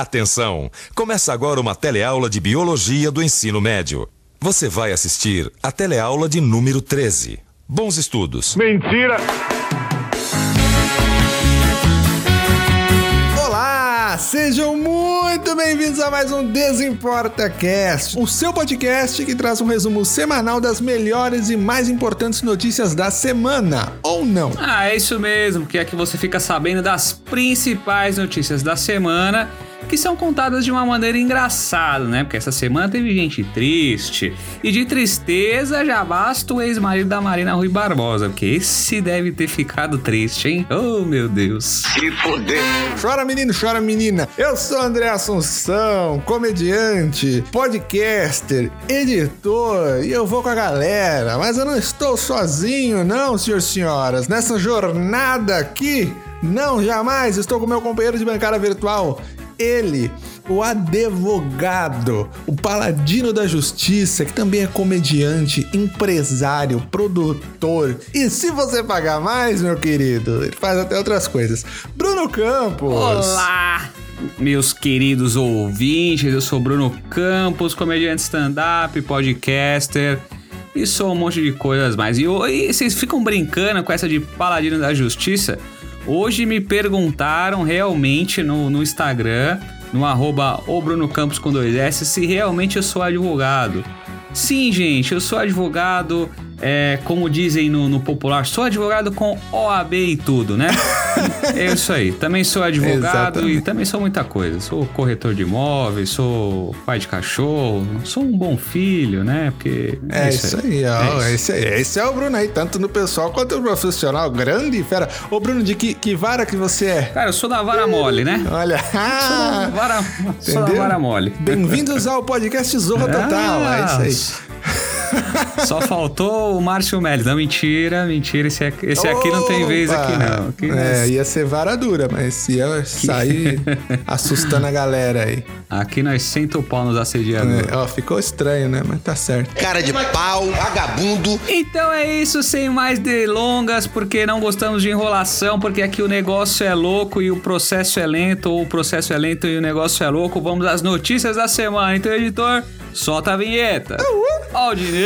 Atenção! Começa agora uma teleaula de Biologia do Ensino Médio. Você vai assistir a teleaula de número 13. Bons estudos. Mentira! Olá, sejam muito bem-vindos a mais um Desimporta Cast, o seu podcast que traz um resumo semanal das melhores e mais importantes notícias da semana, ou não? Ah, é isso mesmo, que é que você fica sabendo das principais notícias da semana que são contadas de uma maneira engraçada, né? Porque essa semana teve gente triste. E de tristeza já basta o ex-marido da Marina Rui Barbosa, porque esse deve ter ficado triste, hein? Oh, meu Deus. Se foder! Chora menino, chora menina. Eu sou André Assunção, comediante, podcaster, editor e eu vou com a galera. Mas eu não estou sozinho, não, senhores e senhoras. Nessa jornada aqui, não, jamais. Estou com meu companheiro de bancada virtual, ele, o advogado, o paladino da justiça, que também é comediante, empresário, produtor. E se você pagar mais, meu querido, ele faz até outras coisas. Bruno Campos. Olá! Meus queridos ouvintes, eu sou Bruno Campos, comediante stand-up, podcaster e sou um monte de coisas mais. E, e vocês ficam brincando com essa de paladino da justiça? Hoje me perguntaram realmente no, no Instagram, no arroba Campos com dois S, se realmente eu sou advogado. Sim, gente, eu sou advogado, é, como dizem no, no, popular, sou advogado com OAB e tudo, né? é isso aí. Também sou advogado Exatamente. e também sou muita coisa. Sou corretor de imóveis, sou pai de cachorro, sou um bom filho, né? Porque. É, é isso aí, ó. É esse, esse é o Bruno aí, tanto no pessoal quanto no profissional. Grande fera. Ô, Bruno, de que, que vara que você é? Cara, eu sou da vara mole, né? Olha. sou da vara, sou da vara mole. Bem-vindos ao podcast Zorra Total. Ah, é isso aí. Só faltou o Márcio Meli. Não, mentira, mentira. Esse, aqui, esse aqui não tem vez aqui, não. Aqui é, ia ser vara dura, mas ia sair assustando a galera aí. Aqui nós senta o pau nos assediadores. É, ó, ficou estranho, né? Mas tá certo. Cara de pau, vagabundo. Então é isso, sem mais delongas, porque não gostamos de enrolação, porque aqui o negócio é louco e o processo é lento, ou o processo é lento e o negócio é louco. Vamos às notícias da semana. Então, editor, solta a vinheta. Ó, o Dinei.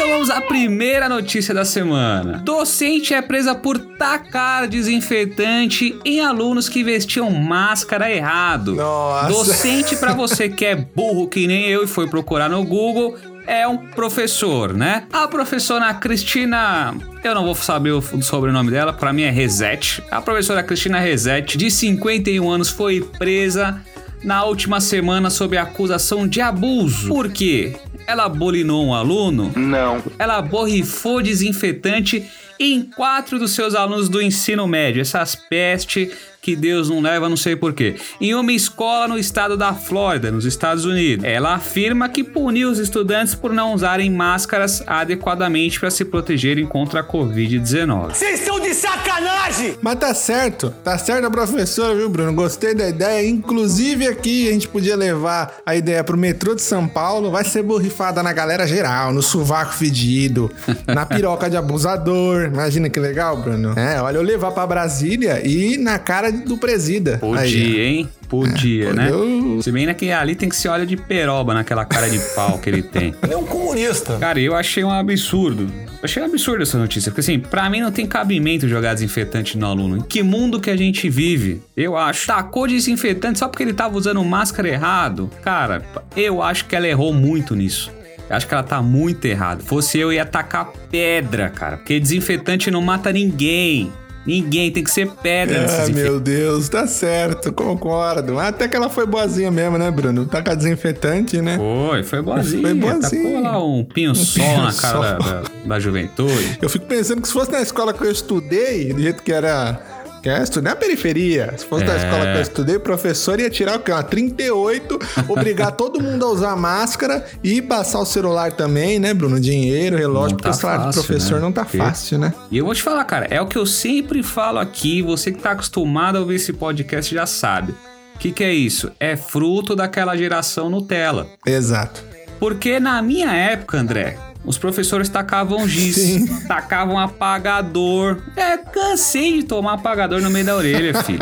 Então vamos à primeira notícia da semana. Docente é presa por tacar desinfetante em alunos que vestiam máscara errado. Nossa. Docente para você que é burro que nem eu e foi procurar no Google, é um professor, né? A professora Cristina, eu não vou saber o sobrenome dela, para mim é Reset. A professora Cristina Reset, de 51 anos, foi presa na última semana sob acusação de abuso. Por quê? Ela bolinou um aluno? Não. Ela borrifou desinfetante em quatro dos seus alunos do ensino médio. Essas pestes que Deus não leva, não sei porquê. Em uma escola no estado da Flórida, nos Estados Unidos. Ela afirma que puniu os estudantes por não usarem máscaras adequadamente para se protegerem contra a Covid-19. Vocês estão de sacanagem! Mas tá certo, tá certo a professora, viu, Bruno? Gostei da ideia. Inclusive aqui a gente podia levar a ideia pro metrô de São Paulo. Vai ser borrifada na galera geral, no sovaco fedido, na piroca de abusador. Imagina que legal, Bruno. É, olha, eu levar para Brasília e na cara do presida. Podia, Aí, hein? Podia, é, né? Eu... Se bem né, que ali tem que se olha de peroba naquela cara de pau que ele tem. Ele é um comunista. Cara, eu achei um absurdo. Eu achei um absurdo essa notícia, porque assim, pra mim não tem cabimento jogar desinfetante no aluno. Em que mundo que a gente vive? Eu acho. Tacou desinfetante só porque ele tava usando máscara errado? Cara, eu acho que ela errou muito nisso. Eu acho que ela tá muito errada. Fosse eu, ia tacar pedra, cara. Porque desinfetante não mata ninguém. Ninguém tem que ser pedra. Ah, meu Deus, tá certo, concordo. Até que ela foi boazinha mesmo, né, Bruno? Tá com desinfetante, né? Foi, foi boazinha. Foi boazinha. Tacou lá um pinho-sol um na cara da, da, da juventude. Eu fico pensando que se fosse na escola que eu estudei, do jeito que era Quer estudar na periferia. Se fosse é. da escola que eu estudei, o professor ia tirar o quê? Uma 38, obrigar todo mundo a usar máscara e passar o celular também, né, Bruno? Dinheiro, relógio, tá porque o salário fácil, do professor né? não tá porque... fácil, né? E eu vou te falar, cara, é o que eu sempre falo aqui, você que tá acostumado a ouvir esse podcast já sabe. O que, que é isso? É fruto daquela geração Nutella. Exato. Porque na minha época, André, os professores tacavam giz, Sim. tacavam apagador. É, cansei de tomar apagador no meio da orelha, filho.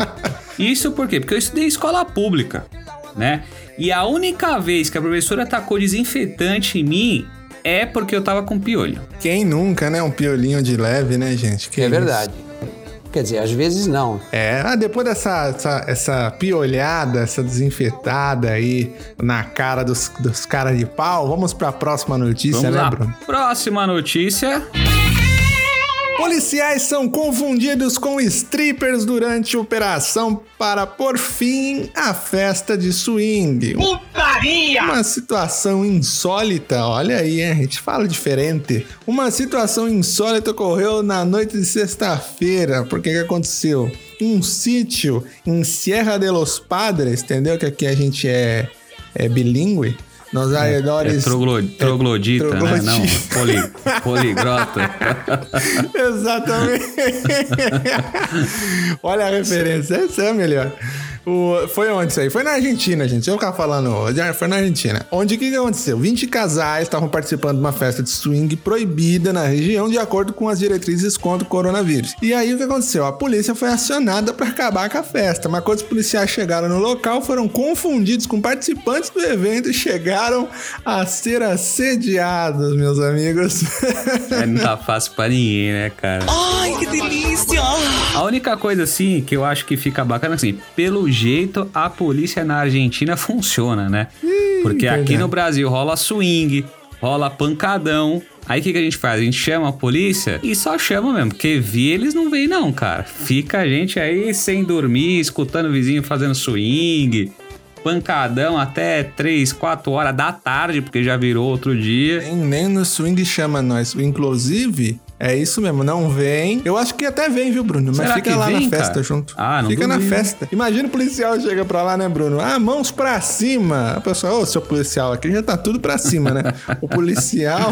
Isso por quê? Porque eu estudei escola pública, né? E a única vez que a professora tacou desinfetante em mim é porque eu tava com piolho. Quem nunca, né? Um piolinho de leve, né, gente? Que É isso? verdade. Quer dizer, às vezes não. É, ah, depois dessa essa, essa piolhada, essa desinfetada aí na cara dos, dos caras de pau, vamos pra próxima notícia, Vamos né, lá. Bruno? Próxima notícia. Policiais são confundidos com strippers durante operação para pôr fim à festa de swing. Putaria! Uma situação insólita, olha aí, hein? a gente fala diferente. Uma situação insólita ocorreu na noite de sexta-feira. Porque que aconteceu? Um sítio em Sierra de los Padres, entendeu? Que aqui a gente é, é bilíngue. Nos É arredores. troglo- troglodita, né? Não, troglodita. poli, poligrota. Exatamente. Olha a referência, essa é a melhor. O- foi onde isso aí? Foi na Argentina, gente. Eu ficar falando, foi na Argentina. Onde que, que aconteceu? 20 casais estavam participando de uma festa de swing proibida na região, de acordo com as diretrizes contra o coronavírus. E aí o que aconteceu? A polícia foi acionada para acabar com a festa, mas quando os policiais chegaram no local, foram confundidos com participantes do evento e chegaram a ser assediados, meus amigos. É, não tá fácil pra ninguém, né, cara? Ai, que delícia! A única coisa, assim, que eu acho que fica bacana, assim, pelo jeito a polícia na Argentina funciona, né? Porque aqui no Brasil rola swing, rola pancadão. Aí o que, que a gente faz? A gente chama a polícia e só chama mesmo, porque vi eles não vêm não, cara. Fica a gente aí sem dormir, escutando o vizinho fazendo swing, pancadão até 3, 4 horas da tarde, porque já virou outro dia. Nem, nem no swing chama nós. Inclusive, é isso mesmo, não vem. Eu acho que até vem, viu, Bruno? Mas Será fica lá vem, na festa cara? junto. Ah, não Fica na duvido. festa. Imagina o policial chega pra lá, né, Bruno? Ah, mãos pra cima. A pessoa, ô, seu policial, aqui já tá tudo pra cima, né? o policial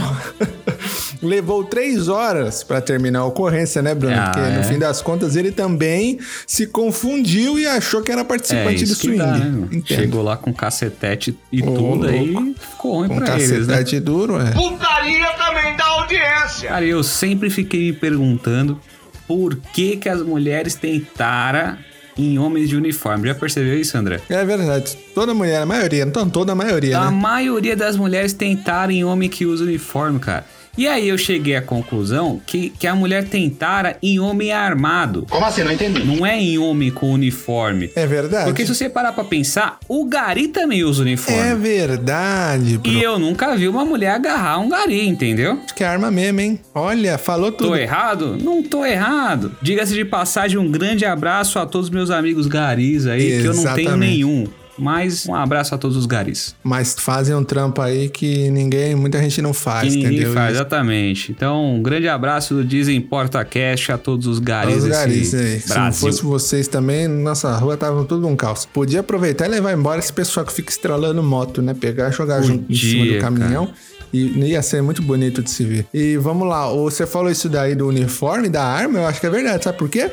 levou três horas pra terminar a ocorrência, né, Bruno? Ah, Porque no é? fim das contas ele também se confundiu e achou que era É participante do isso que swing. dá, né? Chegou lá com cacetete e Ô, tudo aí louco. ficou ruim Com pra eles, né? cacetete duro, é. Putaria também dá audiência! Cara, eu sempre fiquei me perguntando por que que as mulheres têm tara em homens de uniforme. Já percebeu isso, André? É verdade. Toda mulher, a maioria, então toda a maioria, A né? maioria das mulheres tem tara em homem que usa uniforme, cara. E aí eu cheguei à conclusão que, que a mulher tem tara em homem armado. Como assim? Não entendi. Não é em homem com uniforme. É verdade. Porque se você parar pra pensar, o gari também usa uniforme. É verdade, Bruno. E eu nunca vi uma mulher agarrar um gari, entendeu? Acho que é arma mesmo, hein? Olha, falou tudo. Tô errado? Não tô errado. Diga-se de passagem, um grande abraço a todos meus amigos garis aí, que eu não tenho Exatamente. nenhum. Mas um abraço a todos os garis. Mas fazem um trampo aí que ninguém, muita gente não faz, Que ninguém entendeu? faz, exatamente. Então, um grande abraço do Desemporta Cash a todos os garis Os desse garis aí. Se não fosse vocês também, nossa rua tava tudo um caos. Podia aproveitar e levar embora esse pessoal que fica estralando moto, né? Pegar, jogar junto em cima do caminhão. E ia ser muito bonito de se ver. E vamos lá, você falou isso daí do uniforme, da arma, eu acho que é verdade, sabe por quê?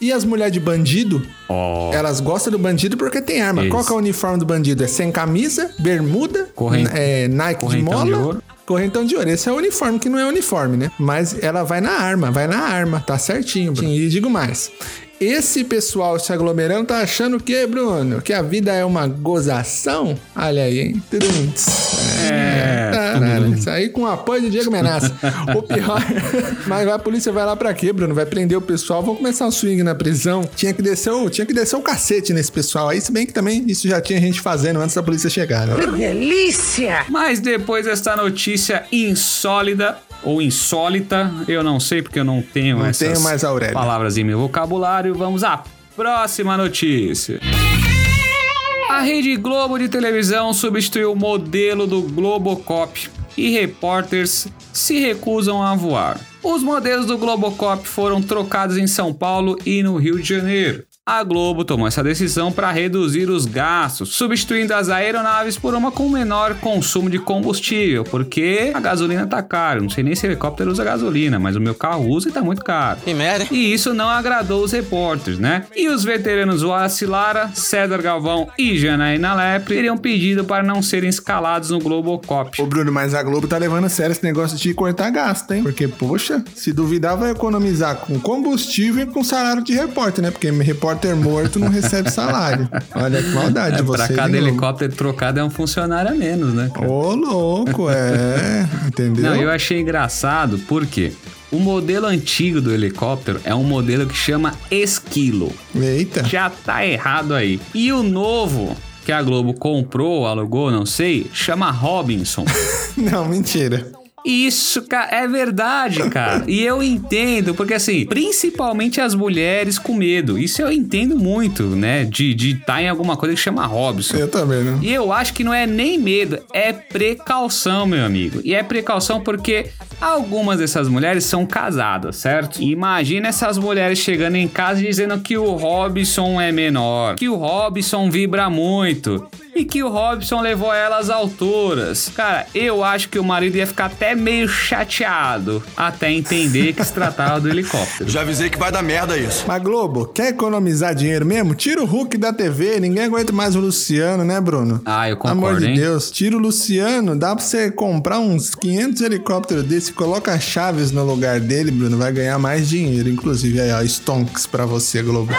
E as mulheres de bandido, Ó, elas gostam do bandido porque tem arma. Isso. Qual que é o uniforme do bandido? É sem camisa, bermuda, Corren- é, Nike de correntão mola, de ouro. correntão de ouro. Esse é o uniforme, que não é uniforme, né? Mas ela vai na arma, vai na arma, tá certinho, Bruno. E digo mais. Esse pessoal se aglomerando tá achando que, Bruno, que a vida é uma gozação? Olha aí, hein? Tuduntes. É, Caralho, isso aí com apoio de Diego Menaça. o pior. Mas a polícia vai lá pra quê, Bruno? Vai prender o pessoal, vão começar um swing na prisão. Tinha que descer o, tinha que descer o cacete nesse pessoal aí, se bem que também isso já tinha gente fazendo antes da polícia chegar, né? Delícia! Mas depois desta notícia insólita ou insólita, eu não sei porque eu não tenho Não essas tenho mais palavras em meu vocabulário. Vamos à próxima notícia. A Rede Globo de televisão substituiu o modelo do Globocop e repórteres se recusam a voar. Os modelos do Globocop foram trocados em São Paulo e no Rio de Janeiro. A Globo tomou essa decisão para reduzir os gastos, substituindo as aeronaves por uma com menor consumo de combustível, porque a gasolina tá cara. Não sei nem se helicóptero usa gasolina, mas o meu carro usa e tá muito caro. Que merda. E isso não agradou os repórteres, né? E os veteranos Wallace Lara, César Galvão e Janaína Lepre teriam pedido para não serem escalados no Globocop. Ô, Bruno, mas a Globo tá levando a sério esse negócio de cortar gasto, hein? Porque, poxa, se duvidar, vai economizar com combustível e com salário de repórter, né? Porque repórter morto não recebe salário. Olha que maldade de É, pra vocês. cada hein, Globo? helicóptero trocado é um funcionário a menos, né? cara? Ô, louco, é. Entendeu? Não, eu achei engraçado porque o modelo antigo do helicóptero é um modelo que chama Esquilo. Eita. Já tá errado aí. E o novo que a Globo comprou, alugou, não sei, chama Robinson. Não, mentira. Isso, cara, é verdade, cara. E eu entendo, porque assim, principalmente as mulheres com medo. Isso eu entendo muito, né? De estar de tá em alguma coisa que chama Robson. Eu também, né? E eu acho que não é nem medo, é precaução, meu amigo. E é precaução porque algumas dessas mulheres são casadas, certo? Imagina essas mulheres chegando em casa e dizendo que o Robson é menor, que o Robson vibra muito. E que o Robson levou elas às alturas. Cara, eu acho que o marido ia ficar até meio chateado até entender que se tratava do helicóptero. Já avisei que vai dar merda isso. Mas Globo, quer economizar dinheiro mesmo? Tira o Hulk da TV, ninguém aguenta mais o Luciano, né, Bruno? Ah, eu Pelo Amor concordo, de hein? Deus, tira o Luciano, dá pra você comprar uns 500 helicópteros desse, coloca Chaves no lugar dele, Bruno, vai ganhar mais dinheiro. Inclusive, aí, ó, Stonks pra você, Globo.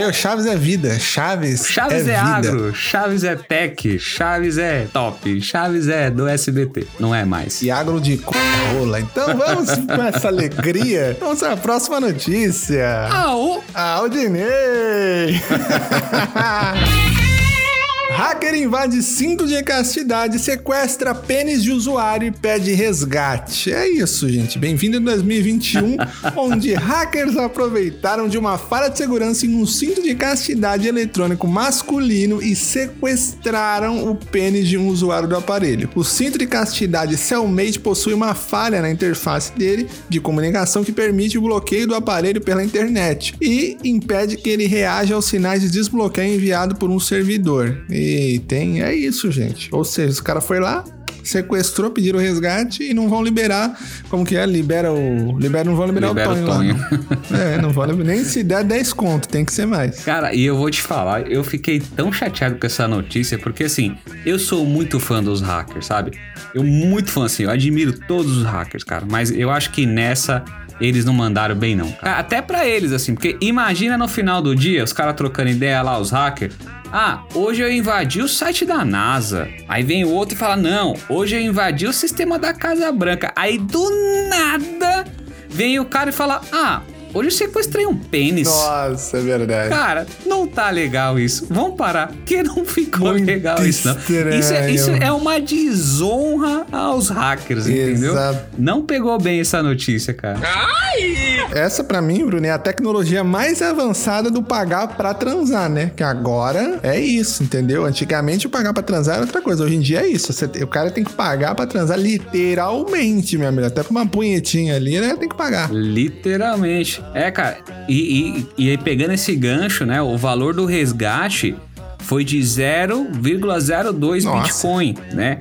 Um! Meu, Chaves é vida, Chaves, Chaves é, é, agro, Chaves é tech, Chaves é top, Chaves é do SBT. Não é mais. E agro de rola. Então vamos com essa alegria. Vamos à próxima notícia. Au! Aldinei! Hacker invade cinto de castidade, sequestra pênis de usuário e pede resgate. É isso, gente. Bem-vindo em 2021, onde hackers aproveitaram de uma falha de segurança em um cinto de castidade eletrônico masculino e sequestraram o pênis de um usuário do aparelho. O cinto de castidade Cellmate possui uma falha na interface dele de comunicação que permite o bloqueio do aparelho pela internet e impede que ele reaja aos sinais de desbloqueio enviado por um servidor. E tem, é isso, gente. Ou seja, os cara foi lá, sequestrou, pediram resgate e não vão liberar, como que é? Libera o, libera, não vão liberar Libera o o Tonho. lá, Tonho. é, não vão liberar, nem se der 10 conto, tem que ser mais. Cara, e eu vou te falar, eu fiquei tão chateado com essa notícia, porque assim, eu sou muito fã dos hackers, sabe? Eu muito fã, assim, eu admiro todos os hackers, cara. Mas eu acho que nessa eles não mandaram bem, não. cara. Até pra eles, assim, porque imagina no final do dia, os caras trocando ideia lá, os hackers. Ah, hoje eu invadi o site da NASA. Aí vem o outro e fala: Não, hoje eu invadi o sistema da Casa Branca. Aí do nada vem o cara e fala: Ah, hoje eu sequestrei um pênis. Nossa, é verdade. Cara, não tá legal isso. Vamos parar, porque não ficou Muito legal isso, não. Isso é, isso é uma desonra aos hackers, entendeu? Exato. Não pegou bem essa notícia, cara. Essa pra mim, Bruno, é a tecnologia mais avançada do pagar pra transar, né? Que agora é isso, entendeu? Antigamente o pagar pra transar era outra coisa. Hoje em dia é isso. Você- o cara tem que pagar pra transar literalmente, meu amigo. Até pra uma punhetinha ali, né? Tem que pagar. Literalmente. É, cara. E, e, e aí, pegando esse gancho, né? O valor do resgate foi de 0,02 Nossa. Bitcoin, né?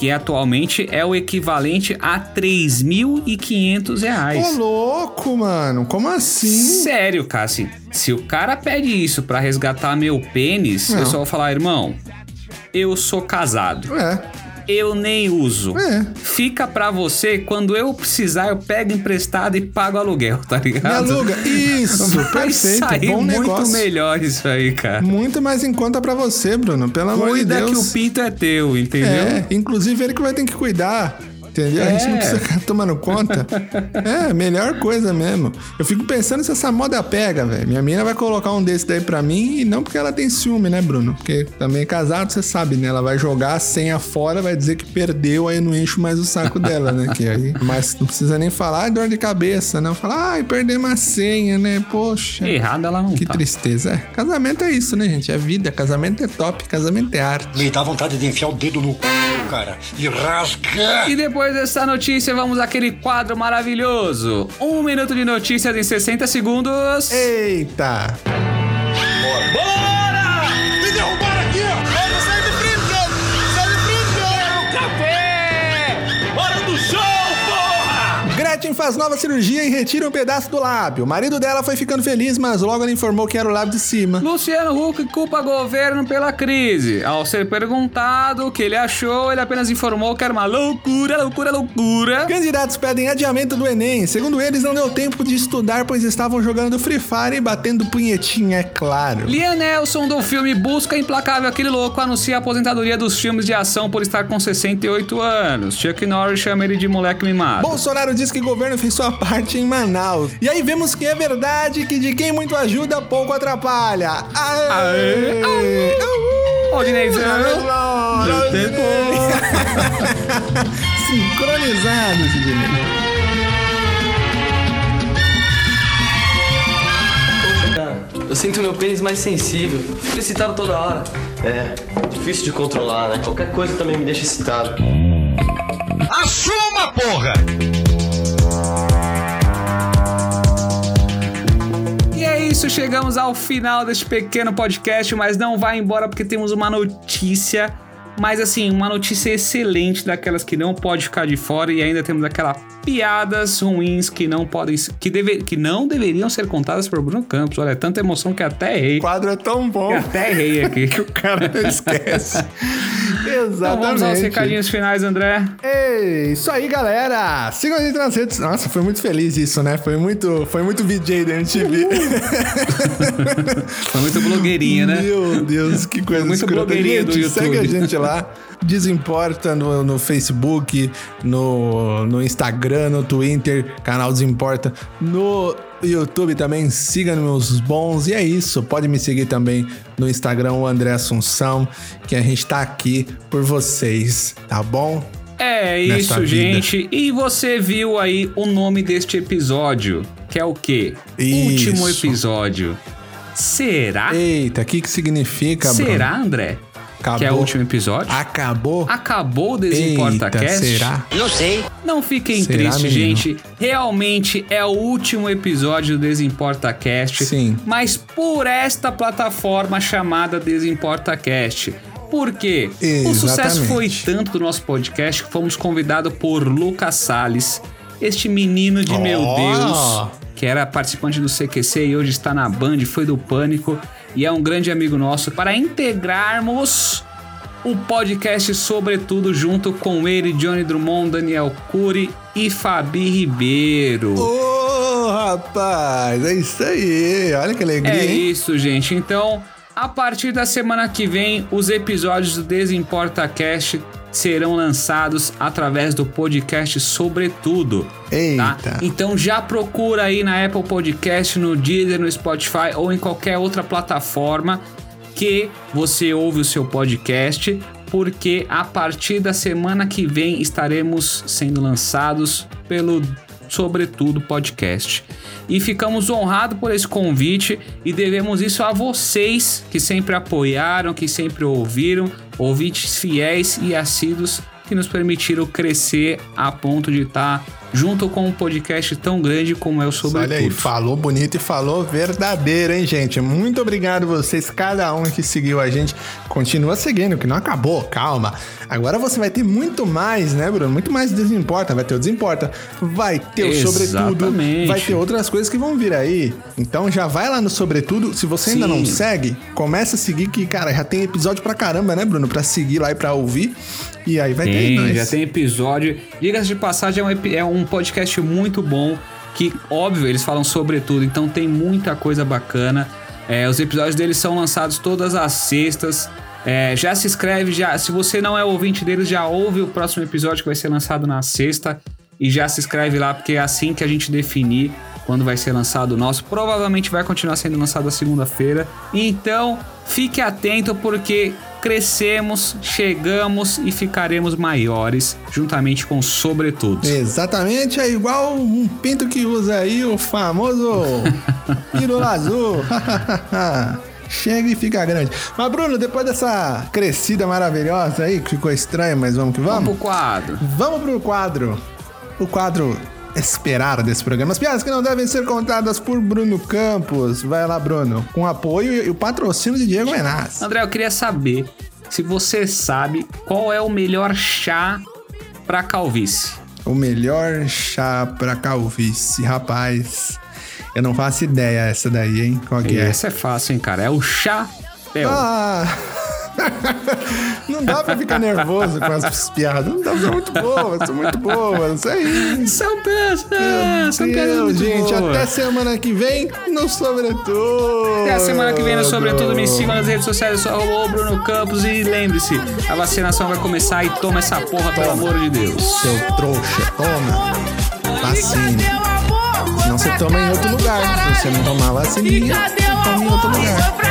Que atualmente é o equivalente a 3.500 reais. Ô, louco, mano. Como assim? Sério, cara, assim, se o cara pede isso pra resgatar meu pênis, Não. eu só vou falar, irmão, eu sou casado, É, eu nem uso. é. Fica pra você, quando eu precisar, eu pego emprestado e pago aluguel, tá Me ligado? aluga. Isso, Vai perfeito. sair Bom muito negócio. melhor isso aí, cara. Muito mais em conta pra você, Bruno. Pelo amor de Cuida Deus. que o pinto é teu, entendeu? É, inclusive ele que vai ter que cuidar. Entendeu? A gente não É. precisa ficar tomando conta. É, melhor coisa mesmo. Eu fico pensando se essa moda pega, velho. Minha mina vai colocar um desse daí pra mim e não porque ela tem ciúme, né, Bruno? Porque também casado, você sabe, né? Ela vai jogar a senha fora, vai dizer que perdeu, aí eu não encho mais o saco dela, né? Que aí, mas não precisa nem falar, ai, dor de cabeça, não. Falar, ai, perdemos a senha, né? Poxa. Errada ela não Que tá. tristeza. É, casamento é isso, né, gente? É vida. Casamento é top. Casamento é arte. Me dá vontade de enfiar o dedo no c, cara, e rasgar. E depois depois dessa notícia, vamos àquele quadro maravilhoso. Um minuto de notícias em 60 segundos. Eita! Me faz nova cirurgia e retira um pedaço do lábio. O marido dela foi ficando feliz, mas logo ela informou que era o lábio de cima. Luciano Huck culpa governo pela crise. Ao ser perguntado o que ele achou, ele apenas informou que era uma loucura, loucura, loucura. Candidatos pedem adiamento do Enem. Segundo eles, não deu tempo de estudar, pois estavam jogando Free Fire e batendo punhetinha, é claro. Liam Nelson do filme Busca Implacável Aquele Louco anuncia a aposentadoria dos filmes de ação por estar com 68 anos. Chuck Norris chama ele de moleque mimado. Bolsonaro diz que o governo fez sua parte em Manaus. E aí vemos que é verdade que de quem muito ajuda, pouco atrapalha. Aê! Aê! Aú! Ô, Dinezão. Meu tempo. Sincronizado, Sidney. Eu sinto meu pênis mais sensível. Fico excitado toda hora. É, difícil de controlar, né? Qualquer coisa também me deixa excitado. Assuma, porra! Isso, chegamos ao final deste pequeno podcast, mas não vai embora porque temos uma notícia, mas assim, uma notícia excelente daquelas que não pode ficar de fora e ainda temos aquelas piadas ruins que não podem que, deve, que não deveriam ser contadas por Bruno Campos. Olha, é tanta emoção que até errei. O quadro é tão bom Que até errei aqui. que o cara não esquece. Exatamente. Então vamos aos recadinhos finais, André. Ei, isso aí, galera. Sigam a gente nas redes. Nossa, foi muito feliz isso, né? Foi muito, foi muito VJ da MTV. Foi muito blogueirinha, né? Meu Deus, que coisa muito escrota. blogueirinha do Gente, Segue a YouTube. gente lá. Desimporta no, no Facebook, no, no Instagram, no Twitter, canal Desimporta. No YouTube também, siga meus bons. E é isso. Pode me seguir também no Instagram, o André Assunção, que a gente tá aqui por vocês, tá bom? É isso, gente. E você viu aí o nome deste episódio, que é o quê? Isso. Último episódio. Será? Eita, o que que significa, Bruno? Será, André? Acabou. Que é o último episódio? Acabou? Acabou o DesimportaCast? será? Não sei. Não fiquem Será, tristes, menino? gente. Realmente é o último episódio do DesimportaCast. Sim. Mas por esta plataforma chamada DesimportaCast. Por quê? O sucesso Exatamente. foi tanto do nosso podcast que fomos convidados por Lucas Salles, este menino de meu Ó. Deus, que era participante do CQC e hoje está na Band, foi do Pânico e é um grande amigo nosso, para integrarmos o podcast Sobretudo junto com ele, Johnny Drummond, Daniel Cury e Fabi Ribeiro. Ô, rapaz, é isso aí. Olha que alegria, É hein? isso, gente. Então, a partir da semana que vem, os episódios do Desimporta Cast serão lançados através do podcast Sobretudo. Tá? Eita. Então já procura aí na Apple Podcast, no Deezer, no Spotify ou em qualquer outra plataforma que você ouve o seu podcast, porque a partir da semana que vem estaremos sendo lançados pelo Sobretudo Podcast. E ficamos honrados por esse convite e devemos isso a vocês que sempre apoiaram, que sempre ouviram, ouvintes fiéis e assíduos que nos permitiram crescer a ponto de estar junto com um podcast tão grande como é o Sobretudo. Olha aí, falou bonito e falou verdadeiro, hein, gente? Muito obrigado vocês, cada um que seguiu a gente. Continua seguindo, que não acabou, calma. Agora você vai ter muito mais, né, Bruno? Muito mais Desimporta. Vai ter o Desimporta, vai ter o Sobretudo, Exatamente. vai ter outras coisas que vão vir aí. Então já vai lá no Sobretudo. Se você ainda Sim. não segue, começa a seguir, que, cara, já tem episódio pra caramba, né, Bruno? Pra seguir lá e pra ouvir. E aí vai ter Tem, nós. já tem episódio. Diga-se de passagem, é um, é um podcast muito bom. Que, óbvio, eles falam sobre tudo, então tem muita coisa bacana. É, os episódios deles são lançados todas as sextas. É, já se inscreve, já. Se você não é ouvinte deles, já ouve o próximo episódio que vai ser lançado na sexta. E já se inscreve lá, porque é assim que a gente definir quando vai ser lançado o nosso. Provavelmente vai continuar sendo lançado na segunda-feira. Então, fique atento, porque crescemos, chegamos e ficaremos maiores, juntamente com Sobretudo. Exatamente, é igual um pinto que usa aí o famoso pílula azul. chega e fica grande. Mas, Bruno, depois dessa crescida maravilhosa aí, que ficou estranho, mas vamos que Vamos vamos. pro quadro. Vamos pro quadro. O quadro esperado desse programa. As piadas que não devem ser contadas por Bruno Campos. Vai lá, Bruno. Com apoio e o patrocínio de Diego Menas. André, eu queria saber se você sabe qual é o melhor chá pra calvície. O melhor chá pra calvície, rapaz. Eu não faço ideia essa daí, hein? Qual que é? Essa é fácil, hein, cara? É o chapéu. Ah! Não dá pra ficar nervoso com essas piadas. Não dá, são muito boas, são muito boas. Isso aí. São peças, são muito gente, boas. até semana que vem no Sobretudo. Até a semana que vem no Sobretudo. Me sigam nas redes sociais, eu sou arroba o Bruno Campos. E lembre-se, a vacinação vai começar e toma essa porra, pelo amor de Deus. Seu trouxa, toma. Vacina. Senão você toma em outro lugar. Se você não tomar vacina, você toma em outro lugar.